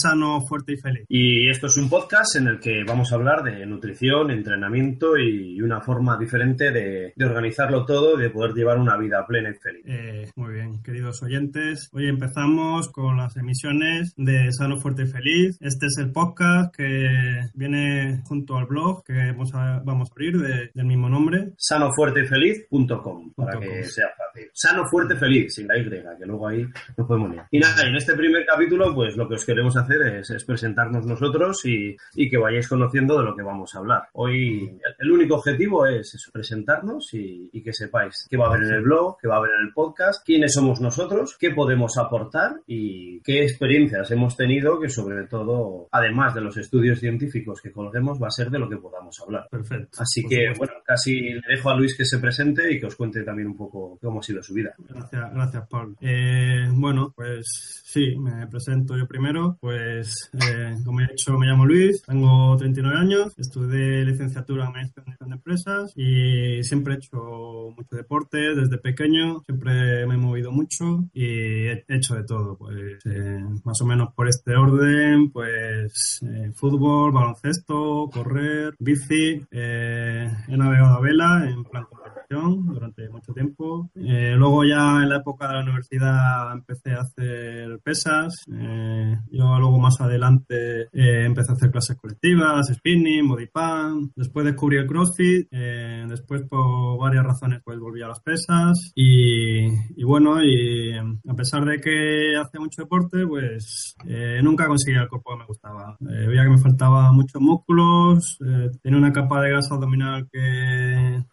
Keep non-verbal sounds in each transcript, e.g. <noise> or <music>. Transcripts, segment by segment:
Sano, Fuerte y Feliz. Y esto es un podcast en el que vamos a hablar de nutrición, entrenamiento y una forma diferente de, organizarlo todo y de poder llevar una vida plena y feliz. Eh, muy bien, queridos oyentes. Hoy empezamos con las emisiones de Sano, Fuerte y Feliz. Este es el podcast que viene junto al blog que vamos a, vamos a abrir del mismo nombre. sanofuertefeliz.com para que sea fácil. Sano, Fuerte, Feliz, sin la Y, que luego ahí nos podemos ir. Y nada, en este primer capítulo, pues lo que os queremos hacer es, presentarnos nosotros y, que vayáis conociendo de lo que vamos a hablar. Hoy el único objetivo es presentarnos y, que sepáis qué va a haber en el blog, qué va a haber en el podcast, quiénes somos nosotros, qué podemos aportar y qué experiencias hemos tenido que sobre todo, además de los estudios científicos que colguemos, va a ser de lo que podamos hablar. Perfecto. Así que, bueno, casi le dejo a Luis que se presente y que os cuente también un poco cómo sido su vida. Gracias, gracias Pablo. Eh, bueno, pues sí, me presento yo primero. Pues, eh, como he dicho, me llamo Luis, tengo 39 años, estudié licenciatura en Administración de Empresas y siempre he hecho mucho deporte desde pequeño, siempre me he movido mucho y he hecho de todo, pues eh, más o menos por este orden, pues eh, fútbol, baloncesto, correr, bici, he navegado a vela en plan durante mucho tiempo. Eh, luego ya en la época de la universidad empecé a hacer pesas. Eh, yo luego más adelante eh, empecé a hacer clases colectivas, spinning, body pump. Después descubrí el CrossFit. después por varias razones pues volví a las pesas. Y, y bueno, y a pesar de que hacía mucho deporte, pues nunca conseguía el cuerpo que me gustaba. veía que me faltaba muchos músculos, tenía una capa de gas abdominal que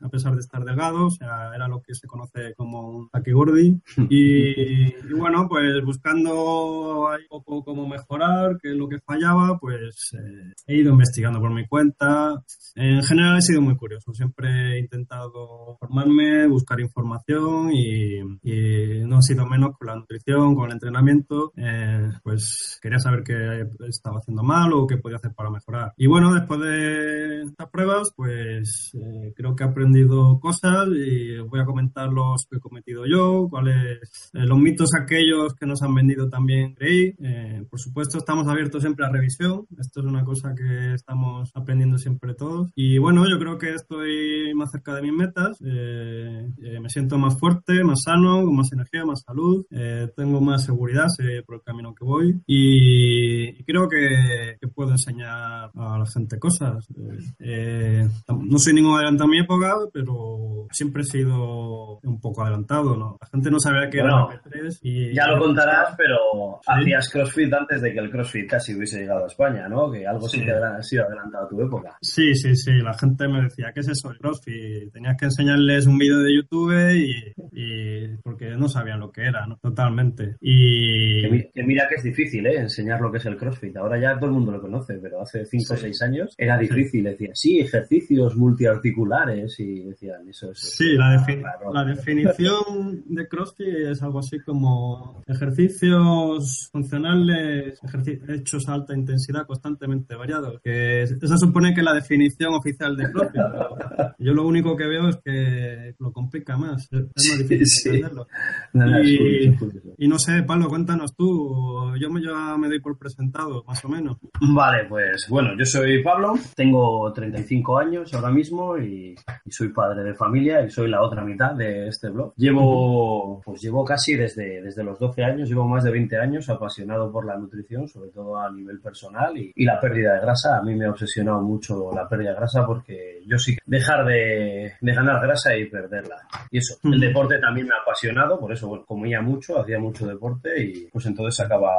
a pesar de estar delgado, o sea, era lo que se conoce como un gordi. <laughs> Y, y, bueno, pues buscando ahí un poco cómo mejorar, qué es lo que fallaba, pues eh, he ido investigando por mi cuenta. En general he sido muy curioso, siempre he intentado formarme, buscar información y, no ha sido menos con la nutrición, con el entrenamiento, eh, pues quería saber qué estaba haciendo mal o qué podía hacer para mejorar. Y bueno, después de estas pruebas, pues eh, creo que he aprendido cosas y voy a comentar los que he cometido yo, cuáles eh, los mitos aquellos que nos han vendido también creí. Eh, por supuesto, estamos abiertos siempre a revisión. Esto es una cosa que estamos aprendiendo siempre todos. Y bueno, yo creo que estoy más cerca de mis metas. Eh, me siento más fuerte, más sano, con más energía, más salud. tengo más seguridad sé por el camino que voy. Y, creo que, que, puedo enseñar a la gente cosas. no soy ningún adelantado a mi época, pero siempre he sido un poco adelantado, ¿no? La gente no sabía que era MP3 y... Ya lo contarás, pero hacías CrossFit antes de que el CrossFit casi hubiese llegado a España, ¿no? Que algo sí, que ha sido adelantado a tu época. Sí, sí, sí. La gente me decía, ¿qué es eso el CrossFit? Tenías que enseñarles un vídeo de YouTube y, porque no sabían lo que era, ¿no? Totalmente. Y... Que, mira que es difícil, ¿eh? Enseñar lo que es el CrossFit. Ahora ya todo el mundo lo conoce, pero hace 5 o 6 años era difícil. Decía, sí, ejercicios multiarticulares y decían, eso es... Sí, la, la definición de CrossFit es algo así como ejercicios funcionales hechos a alta intensidad constantemente variados. Que eso supone que la definición oficial de CrossFit. yo lo único que veo es que lo complica más. Es más difícil entenderlo. y, no sé, Pablo, cuéntanos tú. Yo me, ya me doy por presentado, más o menos. Vale, pues bueno, yo soy Pablo, tengo 35 años ahora mismo y, y soy padre de familia y soy la otra mitad de este blog. Llevo, pues llevo casi desde, desde los 12 años, llevo más de 20 años apasionado por la nutrición, sobre todo a nivel personal y, y la pérdida de grasa. A mí me ha obsesionado mucho la pérdida de grasa porque yo sí dejar de, de ganar grasa y perderla. Y eso, el deporte también me ha apasionado, por eso bueno, comía mucho, hacía mucho deporte y pues entonces se acaba,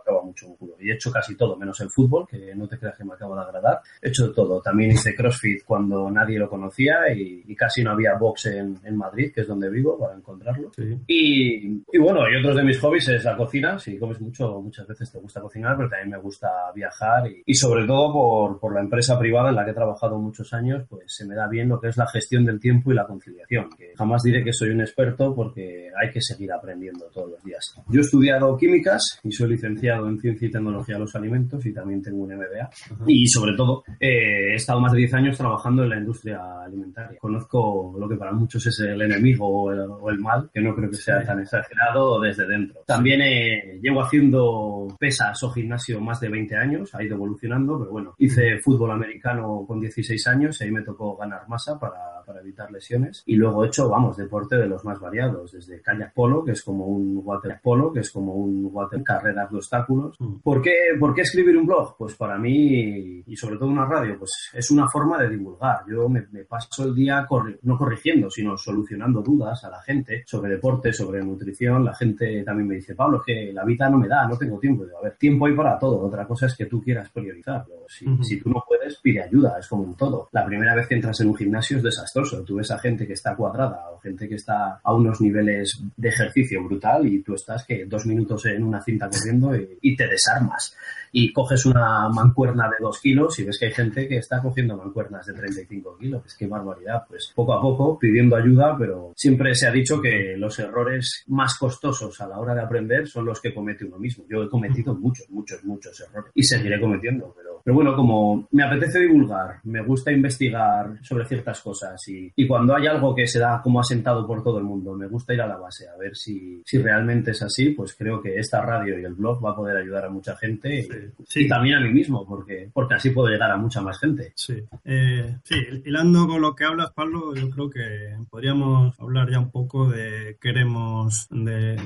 acaba mucho músculo. Y he hecho casi todo, menos el fútbol, que no te creas que me acaba de agradar. He hecho todo. También hice CrossFit cuando nadie lo conocía y, y casi no había box en, en Madrid, que es donde vivo, para encontrarlo. Y, y, bueno, y otros de mis hobbies es la cocina. Si comes mucho, muchas veces te gusta cocinar, pero también me gusta viajar y, y sobre todo por, por, la empresa privada en la que he trabajado muchos años, pues se me da bien lo que es la gestión del tiempo y la conciliación. Que jamás diré que soy un experto porque hay que seguir aprendiendo todos los días. Yo he estudiado químicas y soy licenciado en ciencia y tecnología de los alimentos y también tengo un MBA. Y sobre todo, eh, he estado más de 10 años trabajando en la industria alimentaria. Conozco lo que para muchos es el enemigo o el, mal, que no creo que sea tan exagerado desde dentro. También eh, llevo haciendo pesas o gimnasio más de 20 años, ha ido evolucionando, pero bueno, hice fútbol americano con 16 años y ahí me tocó ganar masa para, para evitar lesiones. Y luego he hecho, vamos, deporte de los más variados, desde kayak polo, que es como un water polo, que es como un water carreras de obstáculos. ¿Por qué, ¿Por qué escribir un blog? Pues para mí, y sobre todo una radio, pues es una forma de divulgar. Yo me, paso el día no corrigiendo, sino solucionando dudas a la gente sobre deporte, sobre nutrición. La gente también me dice, Pablo, es que la vida no me da, no tengo tiempo. a ver, tiempo hay para todo. Otra cosa es que tú quieras priorizarlo. Si, si tú no puedes, pide ayuda, es como en todo. La primera vez que entras en un gimnasio es desastroso. Tú ves a gente que está cuadrada o gente que está a unos niveles de ejercicio brutal y tú estás que dos minutos en una cinta corriendo y, te desarmas. Y coges una mancuerna de dos kilos y ves que hay gente que está cogiendo mancuernas de 35 kilos. Es que barbaridad. Pues poco a poco, pidiendo ayuda, pero siempre se ha dicho que los errores más costosos a la hora de aprender son los que comete uno mismo. Yo he cometido muchos, muchos, muchos errores y seguiré cometiendo, pero, pero bueno, como me apetece divulgar, me gusta investigar sobre ciertas cosas y, y cuando hay algo que se da como asentado por todo el mundo, me gusta ir a la base a ver si, si realmente es así, pues creo que esta radio y el blog va a poder ayudar a mucha gente y, también a mí mismo, porque, porque así puedo llegar a mucha más gente. Sí. Eh, sí, hilando con lo que hablas, Pablo, yo creo que podríamos hablar ya un poco de qué queremos de,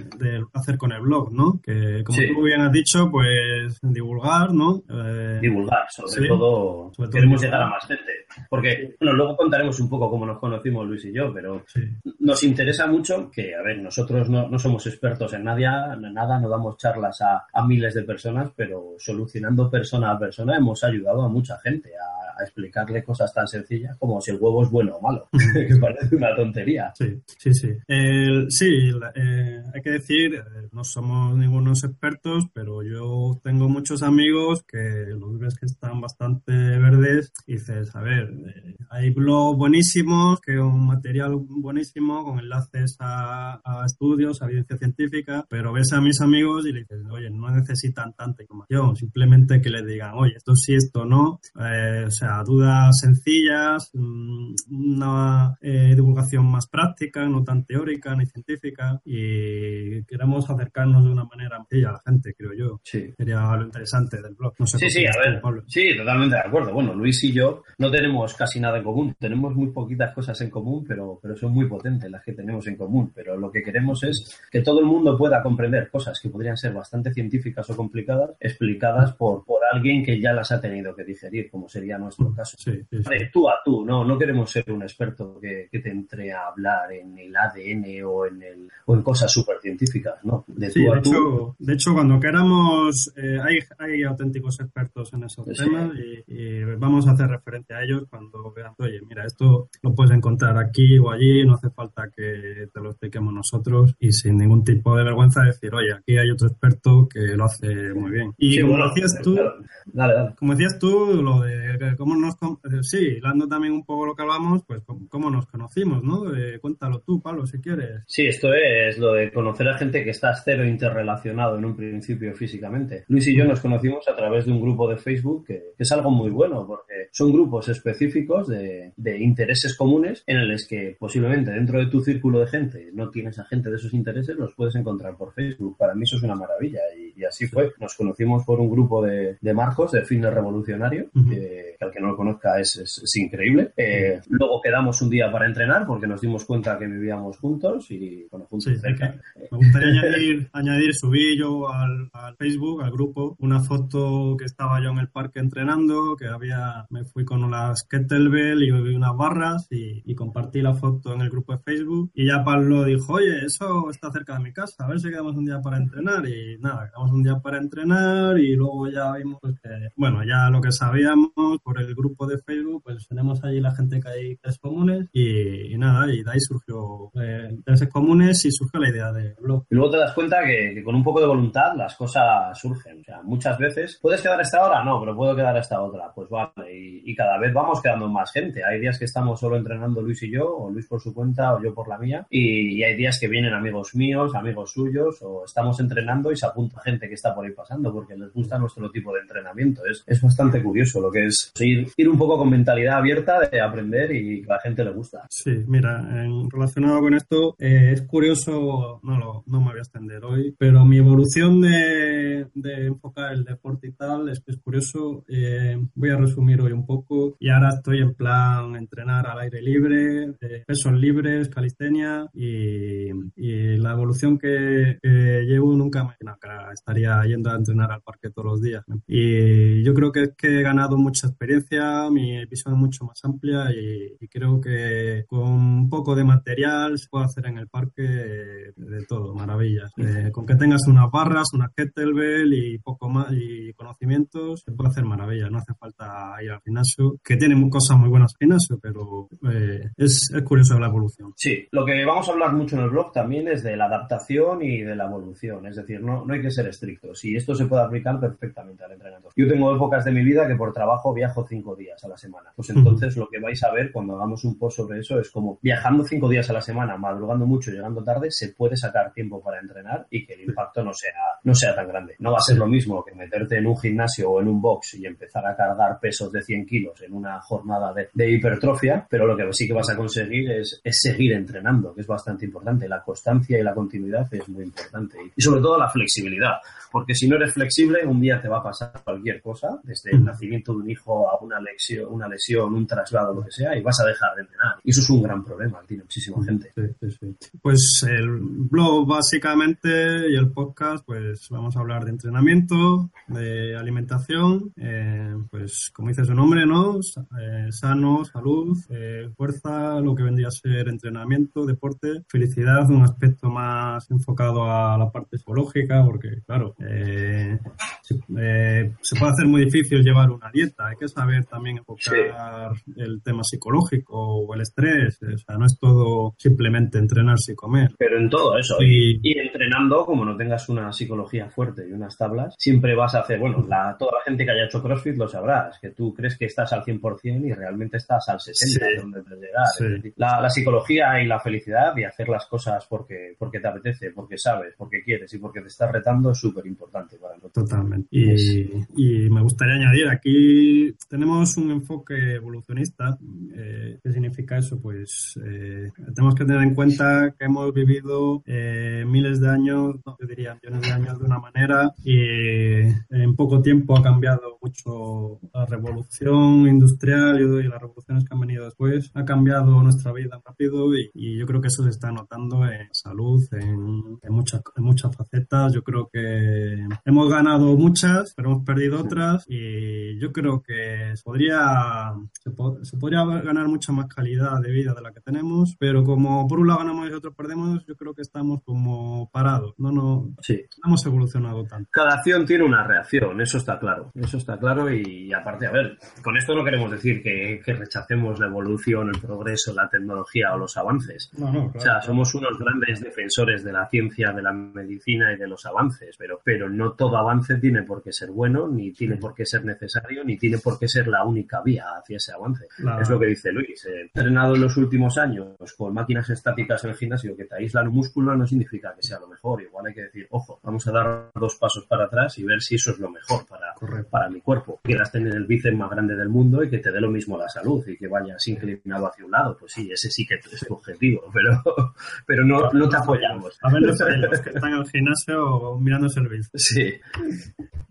hacer con el blog, ¿no? Que como tú bien has dicho, pues divulgar, ¿no? Eh, divulgar, sobre, todo, queremos llegar a más gente. Porque, bueno, luego contaremos un poco cómo nos conocimos Luis y yo, pero nos interesa mucho que, a ver, nosotros no, no somos expertos en nada, nada, no damos charlas a, a, miles de personas, pero solucionando persona a persona hemos ayudado a mucha gente a, explicarle cosas tan sencillas como si el huevo es bueno o malo, <laughs> que parece una tontería. Sí, sí, sí. sí, eh, hay que decir, eh, no somos ningunos expertos, pero yo tengo muchos amigos que los ves que están bastante verdes y dices, a ver, eh, hay blogs buenísimos, que un material buenísimo con enlaces a, a estudios, a evidencia científica, pero ves a mis amigos y le dices, oye, no necesitan tanta información, simplemente que les digan, oye, esto sí, esto no, eh, o sea, dudas sencillas, mm, una eh, divulgación más práctica, no tan teórica ni científica, y queremos acercarnos de una manera sencilla a la gente, creo yo. Sí. Sería lo interesante del blog. No sé sí, sí, a ver. sí, totalmente de acuerdo. Bueno, Luis y yo no tenemos casi nada en común, tenemos muy poquitas cosas en común, pero, pero son muy potentes las que tenemos en común, pero lo que queremos es que todo el mundo pueda comprender cosas que podrían ser bastante científicas o complicadas, explicadas por, por alguien que ya las ha tenido que digerir, como sería nuestro caso. Sí, tú a tú, no, no queremos ser un experto que, que, te entre a hablar en el ADN o en, el, o en cosas súper científicas, ¿no? De tú a tú. Hecho, de hecho, cuando queramos, eh, hay, hay auténticos expertos en esos temas y, vamos a hacer referencia a ellos cuando vean, oye, mira, esto lo puedes encontrar aquí o allí, no hace falta que te lo expliquemos nosotros y sin ningún tipo de vergüenza decir, oye, aquí hay otro experto que lo hace muy bien. Y como decías tú, como decías tú, lo de cómo nos, eh, sí, hablando también un poco lo que hablamos, pues cómo nos conocimos, ¿no? cuéntalo tú, Pablo, si quieres. Sí, esto es lo de conocer a gente que está cero interrelacionado en un principio físicamente. Luis y yo nos conocimos a través de un grupo de Facebook que, es algo muy bueno porque son grupos específicos de, intereses comunes en los que posiblemente dentro de tu círculo de gente no tienes a gente de esos intereses, los puedes encontrar por Facebook. Para mí eso es una maravilla así fue. Nos conocimos por un grupo de, de Marcos, de Fitness Revolucionario, que, al que no lo conozca es, es, increíble. Eh, luego quedamos un día para entrenar porque nos dimos cuenta que vivíamos juntos y bueno, juntos cerca. Me gustaría añadir, añadir, subí yo al, al, Facebook, al grupo, una foto que estaba yo en el parque entrenando, que había, me fui con las kettlebell y unas barras y, y compartí la foto en el grupo de Facebook y ya Pablo dijo, oye, eso está cerca de mi casa, a ver si quedamos un día para entrenar y nada, quedamos un día para entrenar y luego ya vimos que, bueno, ya lo que sabíamos por el grupo de Facebook, pues tenemos allí la gente que hay tres comunes y, nada, y de ahí surgió eh, tres comunes y surgió la idea de blog. Y luego te das cuenta que, con un poco de voluntad las cosas surgen, o sea, muchas veces, ¿puedes quedar esta hora? No, pero puedo quedar esta otra, pues vale, y, cada vez vamos quedando más gente, hay días que estamos solo entrenando Luis y yo, o Luis por su cuenta, o yo por la mía, y, y hay días que vienen amigos míos, amigos suyos, o estamos entrenando y se apunta gente gente que está por ahí pasando porque les gusta nuestro tipo de entrenamiento. Es, es bastante curioso lo que es ir, ir un poco con mentalidad abierta de aprender y que a la gente le gusta. Sí, mira, en, relacionado con esto, eh, es curioso, no, lo, no me voy a extender hoy, pero mi evolución de, de enfocar el deporte y tal es, es curioso. Eh, voy a resumir hoy un poco y ahora estoy en plan entrenar al aire libre, eh, pesos libres, calistenia y, y la evolución que, que llevo nunca me estaría yendo a entrenar al parque todos los días. Y yo creo que es que he ganado mucha experiencia, mi visión es mucho más amplia y, y creo que con un poco de material se puede hacer en el parque eh, de todo, maravillas. Eh, con que tengas unas barras, una kettlebell y poco más y conocimientos, se puede hacer maravillas. No hace falta ir al gimnasio, que tiene cosas muy buenas el gimnasio, pero eh, es, es curioso la evolución. Sí, lo que vamos a hablar mucho en el blog también es de la adaptación y de la evolución. Es decir, no, no hay que ser estrictos y esto se puede aplicar perfectamente al entrenamiento. Yo tengo épocas de mi vida que por trabajo viajo cinco días a la semana. Pues entonces lo que vais a ver cuando hagamos un post sobre eso es como viajando cinco días a la semana, madrugando mucho, llegando tarde, se puede sacar tiempo para entrenar y que el impacto no sea, no sea tan grande. No va a ser lo mismo que meterte en un gimnasio o en un box y empezar a cargar pesos de 100 kilos en una jornada de, de hipertrofia, pero lo que sí que vas a conseguir es, es, seguir entrenando, que es bastante importante. La constancia y la continuidad es muy importante. Y sobre todo la flexibilidad, porque si no eres flexible, un día te va a pasar cualquier cosa, desde el nacimiento de un hijo a una lesión, una lesión, un traslado, lo que sea, y vas a dejar de entrenar. Y eso es un gran problema, tiene muchísima gente. Sí, sí, sí. Pues el blog básicamente y el podcast, pues vamos a hablar de entrenamiento, de alimentación, eh, pues como dice su nombre, ¿no? Eh, sano, salud, eh, fuerza, lo que vendría a ser entrenamiento, deporte, felicidad, un aspecto más enfocado a la parte psicológica, porque claro, eh, se, eh, se, puede hacer muy difícil llevar una dieta. Hay que saber también enfocar sí. el tema psicológico o el estrés. O sea, no es todo simplemente entrenarse y comer. Pero en todo eso. Y, y entrenando, como no tengas una psicología fuerte y unas tablas, siempre vas a hacer, bueno, la, toda la gente que haya hecho CrossFit lo sabrás, que tú crees que estás al 100% y realmente estás al 60% sí. donde te llegar. La, la, psicología y la felicidad y hacer las cosas porque, porque te apetece, porque sabes, porque quieres y porque te estás retando es súper importante para nosotros. Totalmente. Y, y, me gustaría añadir, aquí tenemos un enfoque evolucionista. Eh, ¿Qué significa eso? Pues eh, tenemos que tener en cuenta que hemos vivido eh, miles de años, no, yo diría millones de años de una manera y en poco tiempo ha cambiado mucho la revolución industrial y las revoluciones que han venido después. Ha cambiado nuestra vida rápido y, y yo creo que eso se está notando en salud, en, en, muchas, en muchas facetas. Yo creo que hemos ganado muchas, pero hemos perdido otras y yo creo que se podría, se, po se, podría ganar mucha más calidad de vida de la que tenemos, pero como por un lado ganamos y otro perdemos, yo creo que estamos como parados, no, no, sí. no hemos evolucionado tanto. Cada acción tiene una reacción, eso está claro, eso está claro y aparte, a ver, con esto no queremos decir que, que rechacemos la evolución, el progreso, la tecnología o los avances. No, no, claro, o sea, somos unos grandes defensores de la ciencia, de la medicina y de los avances, pero, pero no todo avance tiene por qué ser bueno, ni tiene por qué ser necesario, ni tiene por qué ser la única vía hacia ese avance. Claro. Es lo que dice Luis. He entrenado en los últimos años con máquinas estáticas en el gimnasio que te aíslan un músculo no significa que sea lo mejor. Igual hay que decir, ojo, vamos a dar dos pasos para atrás y ver si eso es lo mejor para, para mi cuerpo. Quieras tener el bíceps más grande del mundo y que te dé lo mismo la salud y que vayas inclinado hacia un lado, pues sí, ese sí que es tu objetivo, <laughs> pero, pero no, no te apoyamos. A ver los que están en el gimnasio mirándose Sí.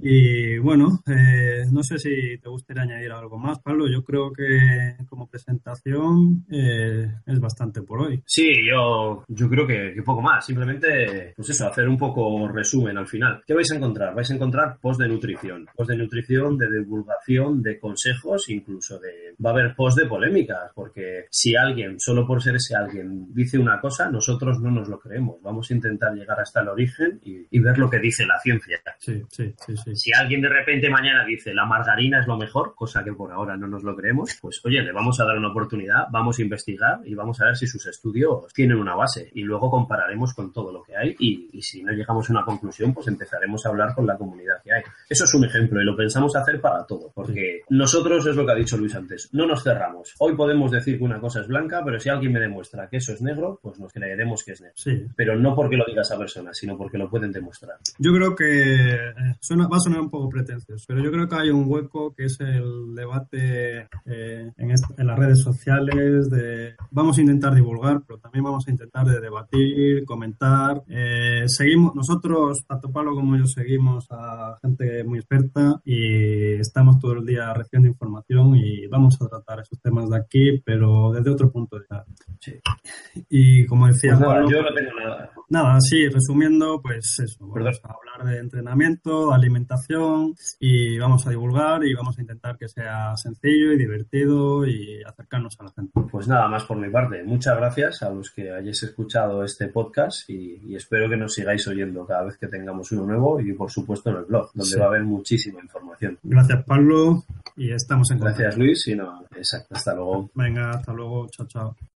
Y bueno, eh, no sé si te gustaría añadir algo más, Pablo. Yo creo que como presentación eh, es bastante por hoy. Sí, yo, yo creo que, que, poco más. Simplemente, pues eso, hacer un poco resumen al final. ¿Qué vais a encontrar? Vais a encontrar post de nutrición. Post de nutrición, de divulgación, de consejos, incluso de... Va a haber post de polémicas, porque si alguien, solo por ser ese alguien, dice una cosa, nosotros no nos lo creemos. Vamos a intentar llegar hasta el origen y, y ver lo que dice la ciencia. Sí, sí, sí, sí. Si alguien de repente mañana dice la margarina es lo mejor, cosa que por ahora no nos lo creemos, pues oye, le vamos a dar una oportunidad, vamos a investigar y vamos a ver si sus estudios tienen una base y luego compararemos con todo lo que hay y, y si no llegamos a una conclusión, pues empezaremos a hablar con la comunidad que hay. Eso es un ejemplo y lo pensamos hacer para todo, porque nosotros, es lo que ha dicho Luis antes, no nos cerramos. Hoy podemos decir que una cosa es blanca, pero si alguien me demuestra que eso es negro, pues nos creeremos que es negro. Sí. Pero no porque lo diga esa persona, sino porque lo pueden demostrar. Yo creo que eh, suena, va a sonar un poco pretencioso, pero yo creo que hay un hueco que es el debate eh, en, en las redes sociales. De, vamos a intentar divulgar, pero también vamos a intentar de debatir, comentar. Eh, seguimos nosotros, tanto Pablo como yo, seguimos a gente muy experta y estamos todo el día recibiendo información y vamos a tratar esos temas de aquí, pero desde otro punto de vista. Sí. Y como decía Pues nada, Pablo, yo no tengo nada. Nada, sí, resumiendo, pues eso, vamos a hablar de entrenamiento, alimentación y vamos a divulgar y vamos a intentar que sea sencillo y divertido y acercarnos a la gente. Pues nada más por mi parte. Muchas gracias a los que hayáis escuchado este podcast y, y espero que nos sigáis oyendo cada vez que tengamos uno nuevo y por supuesto en el blog, donde Sí. va a haber muchísima información. Gracias, Pablo, y estamos en contacto. Gracias Luis y no, exacto, hasta luego. Venga, hasta luego, chao, chao.